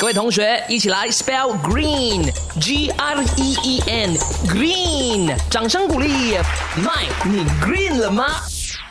各位同学，一起来 spell green，G R E E N，green，掌声鼓励。Mike，，你 green 了吗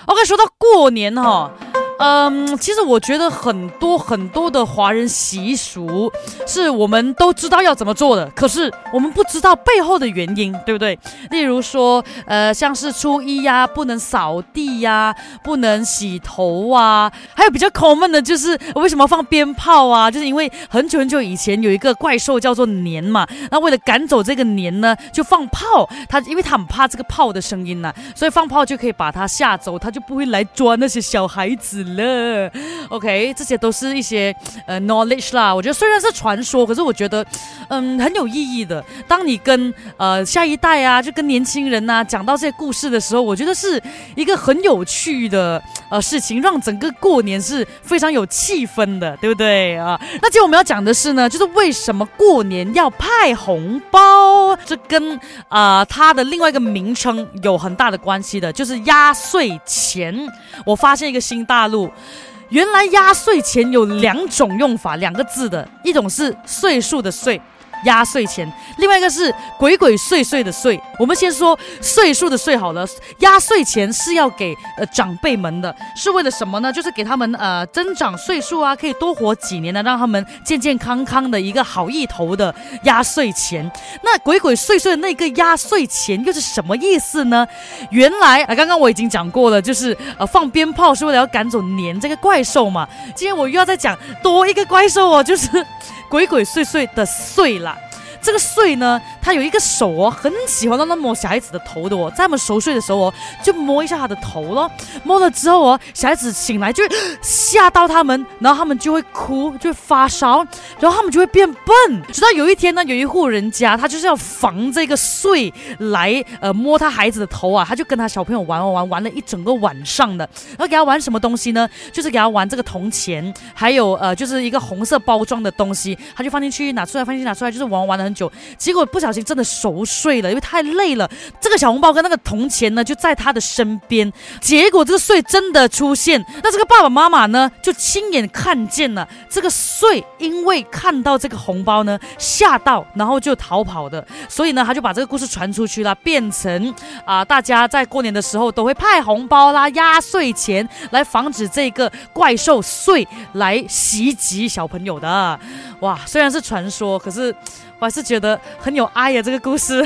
？OK，说到过年哈。嗯，其实我觉得很多很多的华人习俗是我们都知道要怎么做的，可是我们不知道背后的原因，对不对？例如说，呃，像是初一呀，不能扫地呀，不能洗头啊，还有比较恐怖的就是为什么放鞭炮啊？就是因为很久很久以前有一个怪兽叫做年嘛，那为了赶走这个年呢，就放炮，他因为他很怕这个炮的声音呢，所以放炮就可以把他吓走，他就不会来抓那些小孩子。了，OK，这些都是一些呃 knowledge 啦。我觉得虽然是传说，可是我觉得嗯很有意义的。当你跟呃下一代啊，就跟年轻人呐讲到这些故事的时候，我觉得是一个很有趣的呃事情，让整个过年是非常有气氛的，对不对啊？那今天我们要讲的是呢，就是为什么过年要派红包？这跟啊它的另外一个名称有很大的关系的，就是压岁钱。我发现一个新大陆。原来压岁钱有两种用法，两个字的，一种是岁数的岁。压岁钱，另外一个是鬼鬼祟祟的祟。我们先说岁数的岁好了。压岁钱是要给呃长辈们的，是为了什么呢？就是给他们呃增长岁数啊，可以多活几年的，让他们健健康康的一个好意头的压岁钱。那鬼鬼祟祟的那个压岁钱又是什么意思呢？原来啊，刚刚我已经讲过了，就是呃放鞭炮是为了要赶走年这个怪兽嘛。今天我又要再讲多一个怪兽哦，就是。鬼鬼祟祟的祟了。这个睡呢，他有一个手哦，很喜欢让他摸小孩子的头的哦，在我们熟睡的时候哦，就摸一下他的头咯。摸了之后哦，小孩子醒来就吓到他们，然后他们就会哭，就会发烧，然后他们就会变笨。直到有一天呢，有一户人家，他就是要防这个睡来呃摸他孩子的头啊，他就跟他小朋友玩玩玩玩了一整个晚上的。然后给他玩什么东西呢？就是给他玩这个铜钱，还有呃就是一个红色包装的东西，他就放进去拿出来，放进去拿出来，就是玩玩的。很久，结果不小心真的熟睡了，因为太累了。这个小红包跟那个铜钱呢，就在他的身边。结果这个睡真的出现，那这个爸爸妈妈呢，就亲眼看见了这个睡，因为看到这个红包呢，吓到，然后就逃跑的。所以呢，他就把这个故事传出去了，变成啊，大家在过年的时候都会派红包啦、压岁钱，来防止这个怪兽睡来袭击小朋友的。哇，虽然是传说，可是。我还是是觉得很有爱呀，这个故事。